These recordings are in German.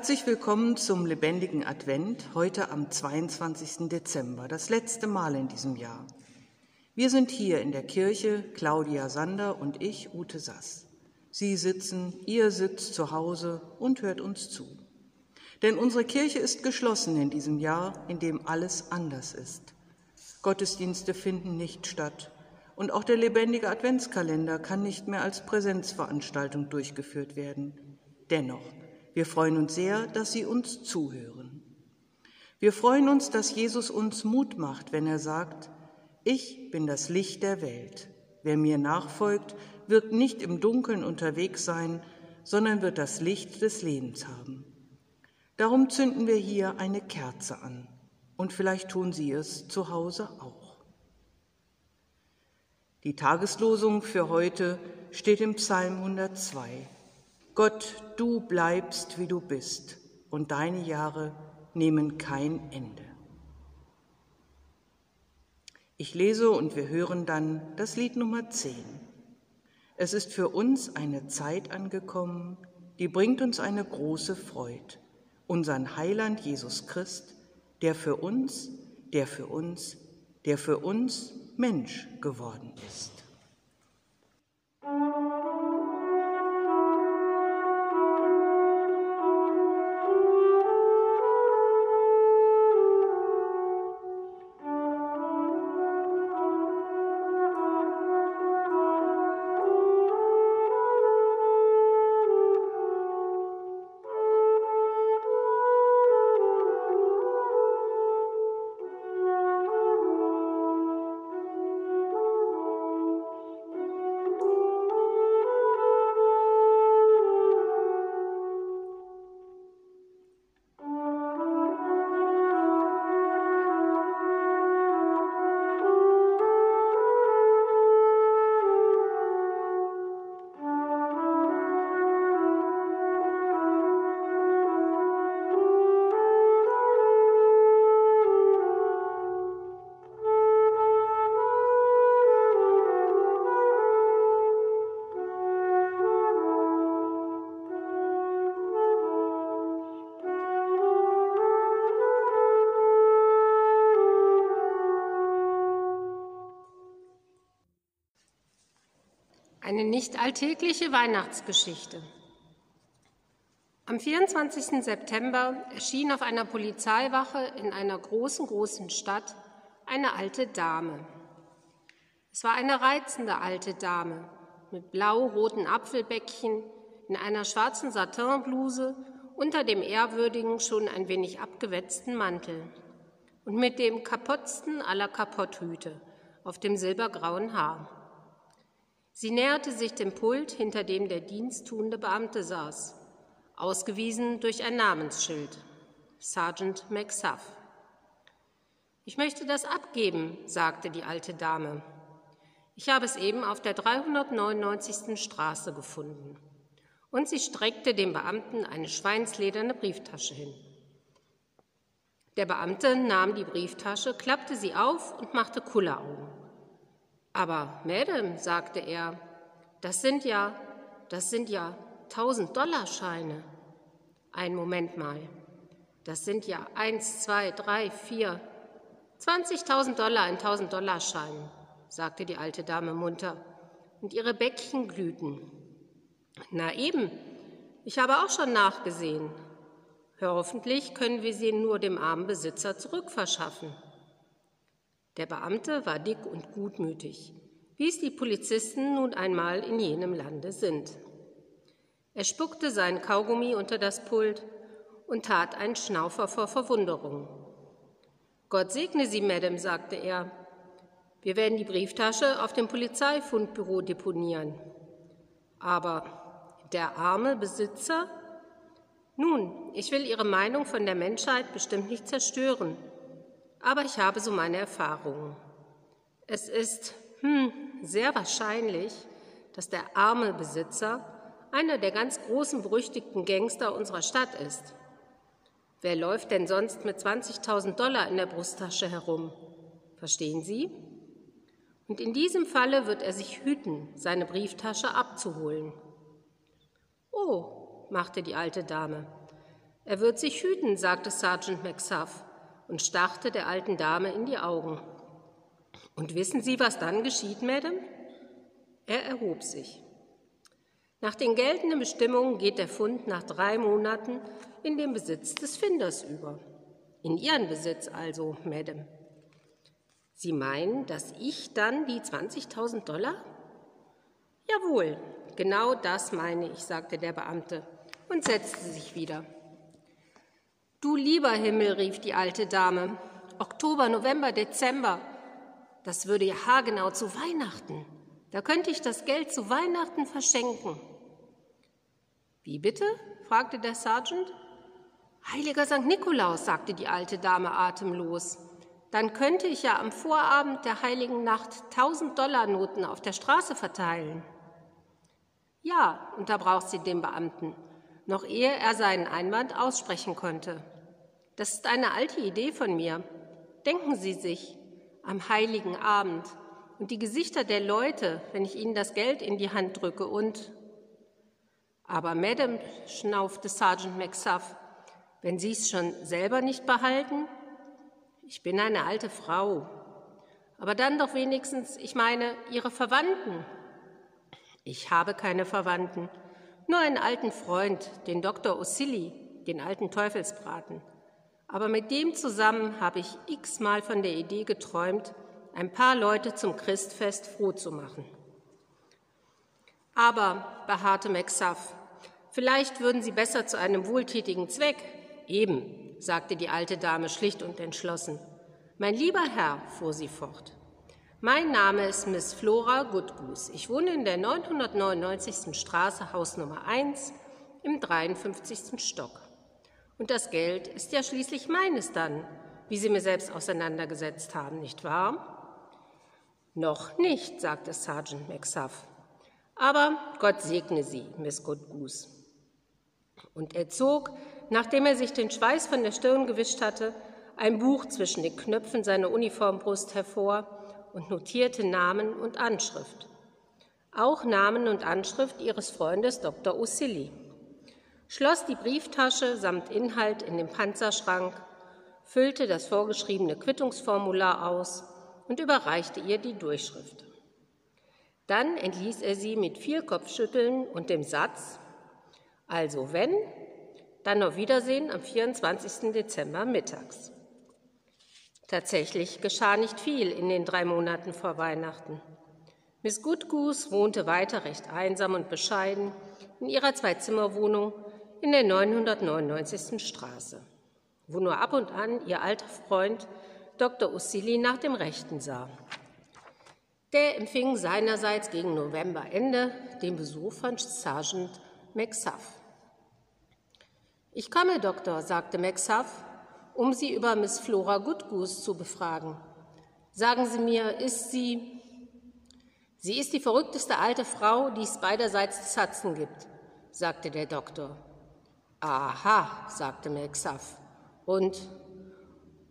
Herzlich willkommen zum lebendigen Advent, heute am 22. Dezember, das letzte Mal in diesem Jahr. Wir sind hier in der Kirche, Claudia Sander und ich, Ute Sass. Sie sitzen, ihr sitzt zu Hause und hört uns zu. Denn unsere Kirche ist geschlossen in diesem Jahr, in dem alles anders ist. Gottesdienste finden nicht statt und auch der lebendige Adventskalender kann nicht mehr als Präsenzveranstaltung durchgeführt werden. Dennoch, wir freuen uns sehr, dass Sie uns zuhören. Wir freuen uns, dass Jesus uns Mut macht, wenn er sagt, ich bin das Licht der Welt. Wer mir nachfolgt, wird nicht im Dunkeln unterwegs sein, sondern wird das Licht des Lebens haben. Darum zünden wir hier eine Kerze an und vielleicht tun Sie es zu Hause auch. Die Tageslosung für heute steht im Psalm 102. Gott, du bleibst, wie du bist, und deine Jahre nehmen kein Ende. Ich lese und wir hören dann das Lied Nummer 10. Es ist für uns eine Zeit angekommen, die bringt uns eine große Freude, unseren Heiland Jesus Christ, der für uns, der für uns, der für uns Mensch geworden ist. Eine nicht alltägliche Weihnachtsgeschichte. Am 24. September erschien auf einer Polizeiwache in einer großen, großen Stadt eine alte Dame. Es war eine reizende alte Dame mit blau-roten Apfelbäckchen, in einer schwarzen Satinbluse, unter dem ehrwürdigen, schon ein wenig abgewetzten Mantel und mit dem kapottsten aller Kapotthüte auf dem silbergrauen Haar. Sie näherte sich dem Pult, hinter dem der diensttuende Beamte saß, ausgewiesen durch ein Namensschild, Sergeant McSuff. Ich möchte das abgeben, sagte die alte Dame. Ich habe es eben auf der 399. Straße gefunden. Und sie streckte dem Beamten eine schweinslederne Brieftasche hin. Der Beamte nahm die Brieftasche, klappte sie auf und machte Kulleraugen. Aber Madame, sagte er, das sind ja, das sind ja 1000 Dollar Scheine. Ein Moment mal. Das sind ja eins, zwei, drei, vier, 20.000 Dollar in 1000 Dollar Scheinen, sagte die alte Dame munter, und ihre Bäckchen glühten. Na eben, ich habe auch schon nachgesehen. Hoffentlich können wir sie nur dem armen Besitzer zurückverschaffen. Der Beamte war dick und gutmütig, wie es die Polizisten nun einmal in jenem Lande sind. Er spuckte sein Kaugummi unter das Pult und tat einen Schnaufer vor Verwunderung. Gott segne Sie, Madame, sagte er. Wir werden die Brieftasche auf dem Polizeifundbüro deponieren. Aber der arme Besitzer? Nun, ich will Ihre Meinung von der Menschheit bestimmt nicht zerstören aber ich habe so meine Erfahrungen. Es ist hm, sehr wahrscheinlich, dass der arme Besitzer einer der ganz großen berüchtigten Gangster unserer Stadt ist. Wer läuft denn sonst mit 20.000 Dollar in der Brusttasche herum? Verstehen Sie? Und in diesem Falle wird er sich hüten, seine Brieftasche abzuholen. Oh, machte die alte Dame, Er wird sich hüten, sagte Sergeant McSuff und starrte der alten Dame in die Augen. Und wissen Sie, was dann geschieht, Madame? Er erhob sich. Nach den geltenden Bestimmungen geht der Fund nach drei Monaten in den Besitz des Finders über. In Ihren Besitz also, Madame. Sie meinen, dass ich dann die 20.000 Dollar? Jawohl, genau das meine ich, sagte der Beamte und setzte sich wieder. Du lieber Himmel, rief die alte Dame. Oktober, November, Dezember. Das würde ja haargenau zu Weihnachten. Da könnte ich das Geld zu Weihnachten verschenken. Wie bitte? fragte der Sergeant. Heiliger St. Nikolaus, sagte die alte Dame atemlos. Dann könnte ich ja am Vorabend der heiligen Nacht tausend Dollar Noten auf der Straße verteilen. Ja, unterbrach sie den Beamten, noch ehe er seinen Einwand aussprechen konnte. Das ist eine alte Idee von mir. Denken Sie sich, am heiligen Abend und die Gesichter der Leute, wenn ich ihnen das Geld in die Hand drücke und aber Madame, schnaufte Sergeant McSuff, wenn Sie es schon selber nicht behalten? Ich bin eine alte Frau. Aber dann doch wenigstens, ich meine, Ihre Verwandten. Ich habe keine Verwandten, nur einen alten Freund, den Dr. Osili, den alten Teufelsbraten. Aber mit dem zusammen habe ich x-mal von der Idee geträumt, ein paar Leute zum Christfest froh zu machen. Aber, beharrte McSuff, Vielleicht würden Sie besser zu einem wohltätigen Zweck. Eben, sagte die alte Dame schlicht und entschlossen. Mein lieber Herr, fuhr sie fort, mein Name ist Miss Flora Goodgoose. Ich wohne in der 999. Straße, Haus Nummer 1, im 53. Stock. Und das Geld ist ja schließlich meines dann, wie Sie mir selbst auseinandergesetzt haben, nicht wahr? Noch nicht, sagte Sergeant McSuff. Aber Gott segne Sie, Miss Goodgoose. Und er zog, nachdem er sich den Schweiß von der Stirn gewischt hatte, ein Buch zwischen den Knöpfen seiner Uniformbrust hervor und notierte Namen und Anschrift. Auch Namen und Anschrift ihres Freundes Dr. Usili. Schloss die Brieftasche samt Inhalt in den Panzerschrank, füllte das vorgeschriebene Quittungsformular aus und überreichte ihr die Durchschrift. Dann entließ er sie mit viel Kopfschütteln und dem Satz, also wenn, dann auf Wiedersehen am 24. Dezember mittags. Tatsächlich geschah nicht viel in den drei Monaten vor Weihnachten. Miss Goodgoose wohnte weiter recht einsam und bescheiden in ihrer Zwei-Zimmer-Wohnung in der 999. Straße, wo nur ab und an ihr alter Freund Dr. Ussili nach dem Rechten sah. Der empfing seinerseits gegen Novemberende den Besuch von Sergeant McSuff. Ich komme, Doktor, sagte Maxhuff, um Sie über Miss Flora Goodgoose zu befragen. Sagen Sie mir, ist sie. Sie ist die verrückteste alte Frau, die es beiderseits des Hudson gibt, sagte der Doktor. Aha, sagte Maxhuff. Und.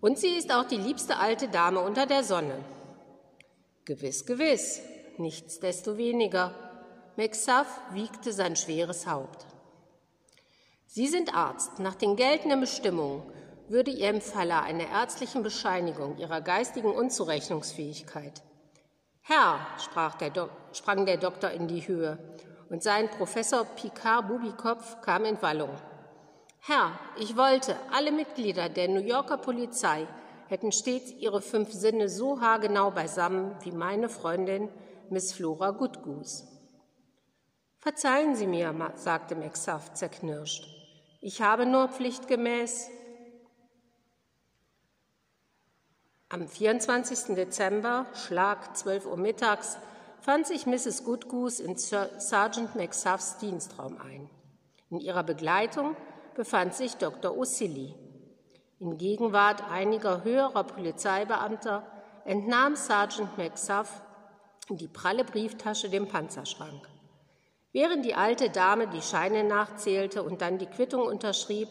Und sie ist auch die liebste alte Dame unter der Sonne. Gewiss, gewiss, nichtsdestoweniger. Maxhuff wiegte sein schweres Haupt. Sie sind Arzt. Nach den geltenden Bestimmungen würde ihr im Falle einer ärztlichen Bescheinigung ihrer geistigen Unzurechnungsfähigkeit Herr, der sprang der Doktor in die Höhe und sein Professor Picard Bubikopf kam in Wallung. Herr, ich wollte, alle Mitglieder der New Yorker Polizei hätten stets ihre fünf Sinne so haargenau beisammen wie meine Freundin Miss Flora Goodgoose. Verzeihen Sie mir, sagte McSuff zerknirscht. Ich habe nur pflichtgemäß am 24. Dezember, Schlag 12 Uhr mittags, fand sich Mrs. Goodgoose in Sergeant McSuffs Dienstraum ein. In ihrer Begleitung befand sich Dr. Usili. In Gegenwart einiger höherer Polizeibeamter entnahm Sergeant McSuff die pralle Brieftasche dem Panzerschrank. Während die alte Dame die Scheine nachzählte und dann die Quittung unterschrieb,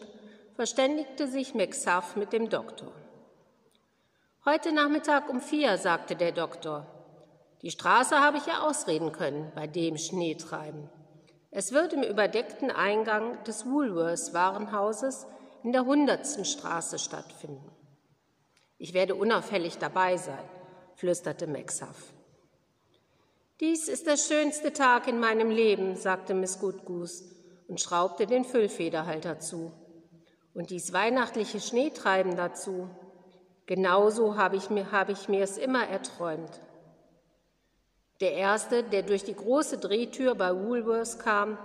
verständigte sich McSuff mit dem Doktor. Heute Nachmittag um vier, sagte der Doktor. Die Straße habe ich ja ausreden können bei dem Schneetreiben. Es wird im überdeckten Eingang des Woolworths Warenhauses in der hundertsten Straße stattfinden. Ich werde unauffällig dabei sein, flüsterte Maxhaff. Dies ist der schönste Tag in meinem Leben, sagte Miss Goodgoose und schraubte den Füllfederhalter zu. Und dies weihnachtliche Schneetreiben dazu. Genauso habe ich, mir, habe ich mir es immer erträumt. Der erste, der durch die große Drehtür bei Woolworths kam,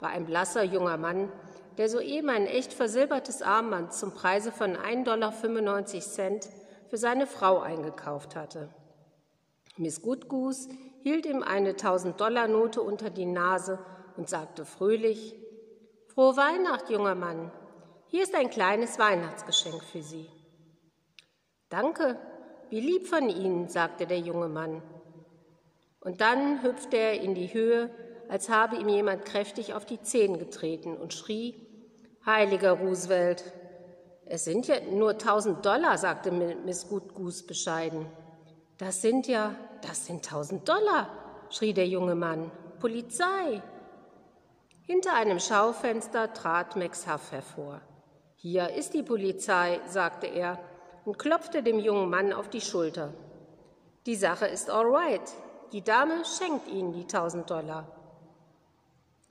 war ein blasser junger Mann, der soeben ein echt versilbertes Armband zum Preise von 1,95 Dollar für seine Frau eingekauft hatte. Miss Goodgoose hielt ihm eine 1000-Dollar-Note unter die Nase und sagte fröhlich, Frohe Weihnacht, junger Mann. Hier ist ein kleines Weihnachtsgeschenk für Sie. Danke, wie lieb von Ihnen, sagte der junge Mann. Und dann hüpfte er in die Höhe, als habe ihm jemand kräftig auf die Zehen getreten und schrie, Heiliger Roosevelt, es sind ja nur tausend Dollar, sagte Miss Goodgoose bescheiden. Das sind ja, das sind tausend Dollar, schrie der junge Mann. Polizei! Hinter einem Schaufenster trat Max Huff hervor. Hier ist die Polizei, sagte er und klopfte dem jungen Mann auf die Schulter. Die Sache ist all right. Die Dame schenkt Ihnen die tausend Dollar.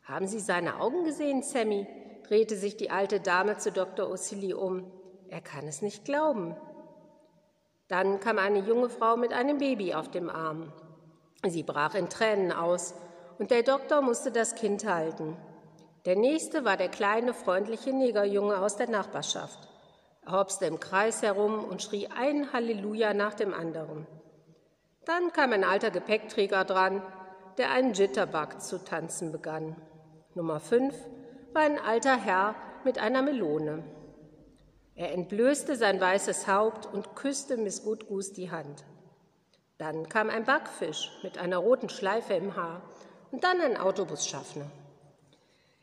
Haben Sie seine Augen gesehen, Sammy? drehte sich die alte Dame zu Dr. O'Silly um. Er kann es nicht glauben. Dann kam eine junge Frau mit einem Baby auf dem Arm. Sie brach in Tränen aus, und der Doktor musste das Kind halten. Der nächste war der kleine, freundliche Negerjunge aus der Nachbarschaft. Er hopste im Kreis herum und schrie ein Halleluja nach dem anderen. Dann kam ein alter Gepäckträger dran, der einen Jitterbug zu tanzen begann. Nummer fünf war ein alter Herr mit einer Melone. Er entblößte sein weißes Haupt und küsste Miss Goodgoose die Hand. Dann kam ein Backfisch mit einer roten Schleife im Haar und dann ein Autobusschaffner.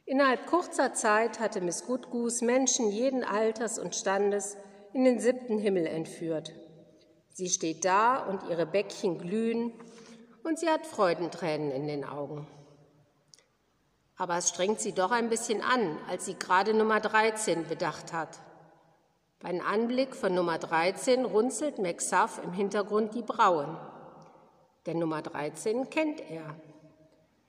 Innerhalb kurzer Zeit hatte Miss Goodgoose Menschen jeden Alters und Standes in den siebten Himmel entführt. Sie steht da und ihre Bäckchen glühen und sie hat Freudentränen in den Augen. Aber es strengt sie doch ein bisschen an, als sie gerade Nummer 13 bedacht hat. Beim Anblick von Nummer 13 runzelt McSuff im Hintergrund die Brauen. Denn Nummer 13 kennt er.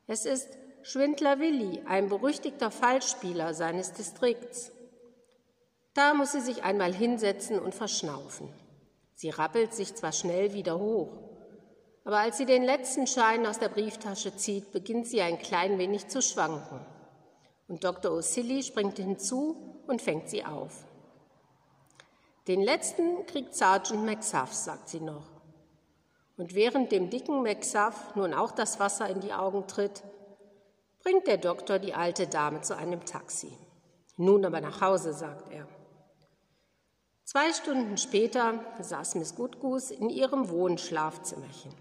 Es ist Schwindler Willi, ein berüchtigter Fallspieler seines Distrikts. Da muss sie sich einmal hinsetzen und verschnaufen. Sie rappelt sich zwar schnell wieder hoch, aber als sie den letzten Schein aus der Brieftasche zieht, beginnt sie ein klein wenig zu schwanken. Und Dr. O'Silly springt hinzu und fängt sie auf. Den letzten kriegt Sergeant McSuff, sagt sie noch. Und während dem dicken McSuff nun auch das Wasser in die Augen tritt, bringt der Doktor die alte Dame zu einem Taxi. Nun aber nach Hause, sagt er. Zwei Stunden später saß Miss Goodgoose in ihrem Wohnschlafzimmerchen.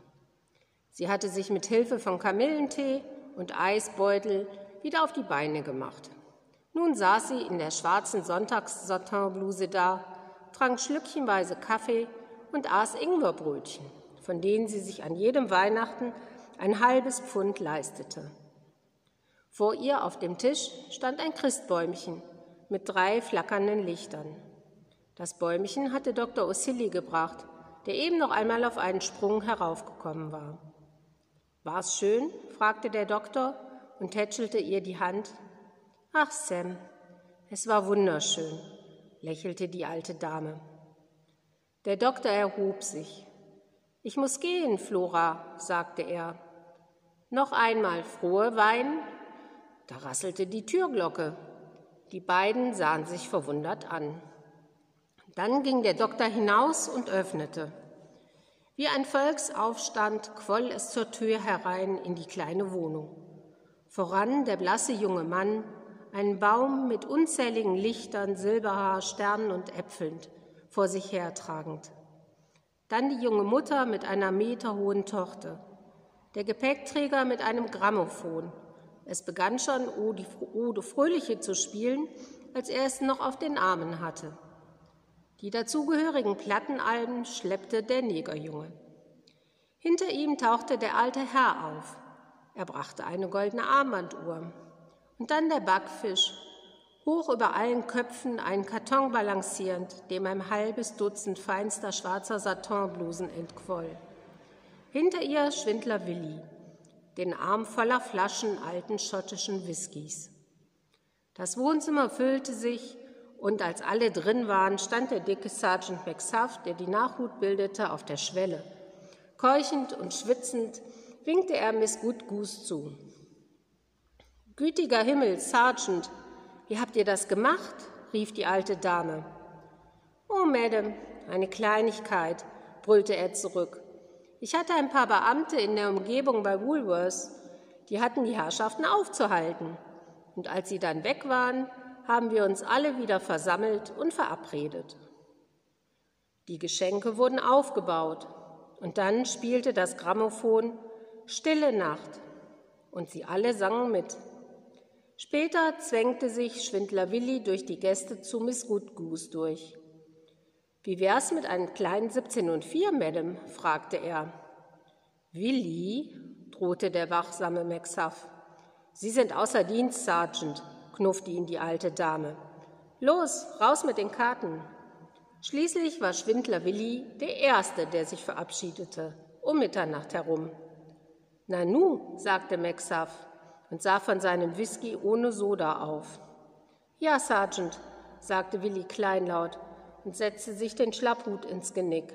Sie hatte sich mit Hilfe von Kamillentee und Eisbeutel wieder auf die Beine gemacht. Nun saß sie in der schwarzen Sonntags-Satinbluse da, trank schlückchenweise Kaffee und aß Ingwerbrötchen, von denen sie sich an jedem Weihnachten ein halbes Pfund leistete. Vor ihr auf dem Tisch stand ein Christbäumchen mit drei flackernden Lichtern. Das Bäumchen hatte Dr. O'Silly gebracht, der eben noch einmal auf einen Sprung heraufgekommen war. War's schön? fragte der Doktor und tätschelte ihr die Hand. Ach, Sam, es war wunderschön, lächelte die alte Dame. Der Doktor erhob sich. Ich muss gehen, Flora, sagte er. Noch einmal frohe Wein da rasselte die Türglocke. Die beiden sahen sich verwundert an. Dann ging der Doktor hinaus und öffnete. Wie ein Volksaufstand quoll es zur Tür herein in die kleine Wohnung. Voran der blasse junge Mann, ein Baum mit unzähligen Lichtern, Silberhaar, Sternen und Äpfeln vor sich hertragend. Dann die junge Mutter mit einer meterhohen Tochter, der Gepäckträger mit einem Grammophon es begann schon Ode Fröhliche zu spielen, als er es noch auf den Armen hatte. Die dazugehörigen Plattenalben schleppte der Negerjunge. Hinter ihm tauchte der alte Herr auf. Er brachte eine goldene Armbanduhr. Und dann der Backfisch. hoch über allen Köpfen einen Karton balancierend, dem ein halbes Dutzend feinster schwarzer Satinblusen entquoll. Hinter ihr Schwindler Willi, den Arm voller Flaschen alten schottischen Whiskys. Das Wohnzimmer füllte sich und als alle drin waren, stand der dicke Sergeant McSuff, der die Nachhut bildete, auf der Schwelle. Keuchend und schwitzend winkte er Miss Goodgoose zu. Gütiger Himmel, Sergeant, wie habt ihr das gemacht? rief die alte Dame. Oh, Madame, eine Kleinigkeit, brüllte er zurück. Ich hatte ein paar Beamte in der Umgebung bei Woolworth, die hatten die Herrschaften aufzuhalten. Und als sie dann weg waren, haben wir uns alle wieder versammelt und verabredet. Die Geschenke wurden aufgebaut und dann spielte das Grammophon Stille Nacht und sie alle sangen mit. Später zwängte sich Schwindler Willi durch die Gäste zu Miss Goodgoose durch. Wie wär's mit einem kleinen 17 und 4, Madame? fragte er. Willi, drohte der wachsame McSuff. Sie sind außer Dienst, Sergeant, knuffte ihn die alte Dame. Los, raus mit den Karten. Schließlich war Schwindler Willi der Erste, der sich verabschiedete, um Mitternacht herum. Nanu, sagte McSuff, und sah von seinem Whisky ohne Soda auf. Ja, Sergeant, sagte Willi kleinlaut und setzte sich den Schlapphut ins Genick.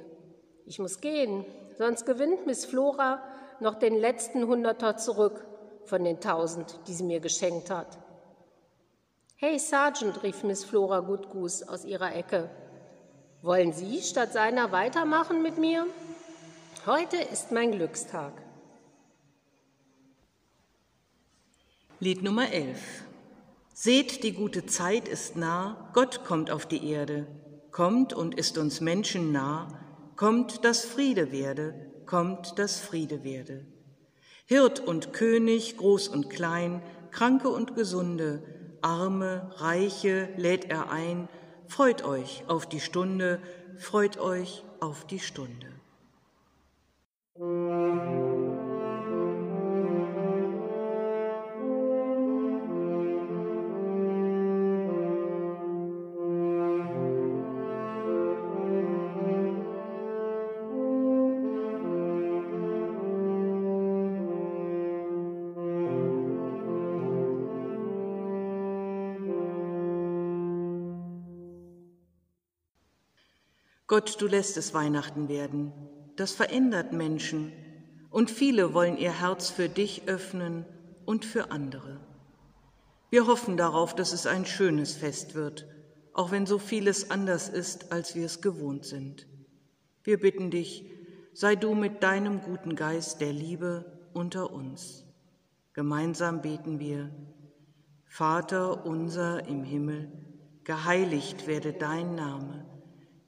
Ich muss gehen, sonst gewinnt Miss Flora noch den letzten Hunderter zurück von den tausend, die sie mir geschenkt hat. Hey, Sergeant, rief Miss Flora Goodgoose aus ihrer Ecke. Wollen Sie statt seiner weitermachen mit mir? Heute ist mein Glückstag. Lied Nummer 11. Seht, die gute Zeit ist nah, Gott kommt auf die Erde, kommt und ist uns Menschen nah, kommt, dass Friede werde, kommt, dass Friede werde. Hirt und König, groß und klein, Kranke und Gesunde, Arme, Reiche lädt er ein, freut euch auf die Stunde, freut euch auf die Stunde. Gott, du lässt es Weihnachten werden. Das verändert Menschen und viele wollen ihr Herz für dich öffnen und für andere. Wir hoffen darauf, dass es ein schönes Fest wird, auch wenn so vieles anders ist, als wir es gewohnt sind. Wir bitten dich, sei du mit deinem guten Geist der Liebe unter uns. Gemeinsam beten wir, Vater unser im Himmel, geheiligt werde dein Name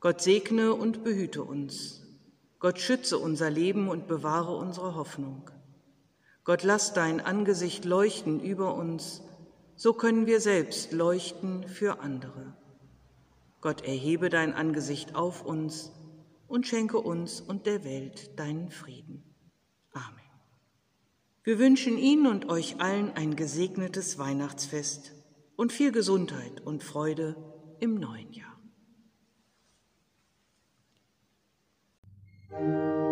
Gott segne und behüte uns. Gott schütze unser Leben und bewahre unsere Hoffnung. Gott lass dein Angesicht leuchten über uns, so können wir selbst leuchten für andere. Gott erhebe dein Angesicht auf uns und schenke uns und der Welt deinen Frieden. Amen. Wir wünschen Ihnen und euch allen ein gesegnetes Weihnachtsfest und viel Gesundheit und Freude im neuen Jahr. Música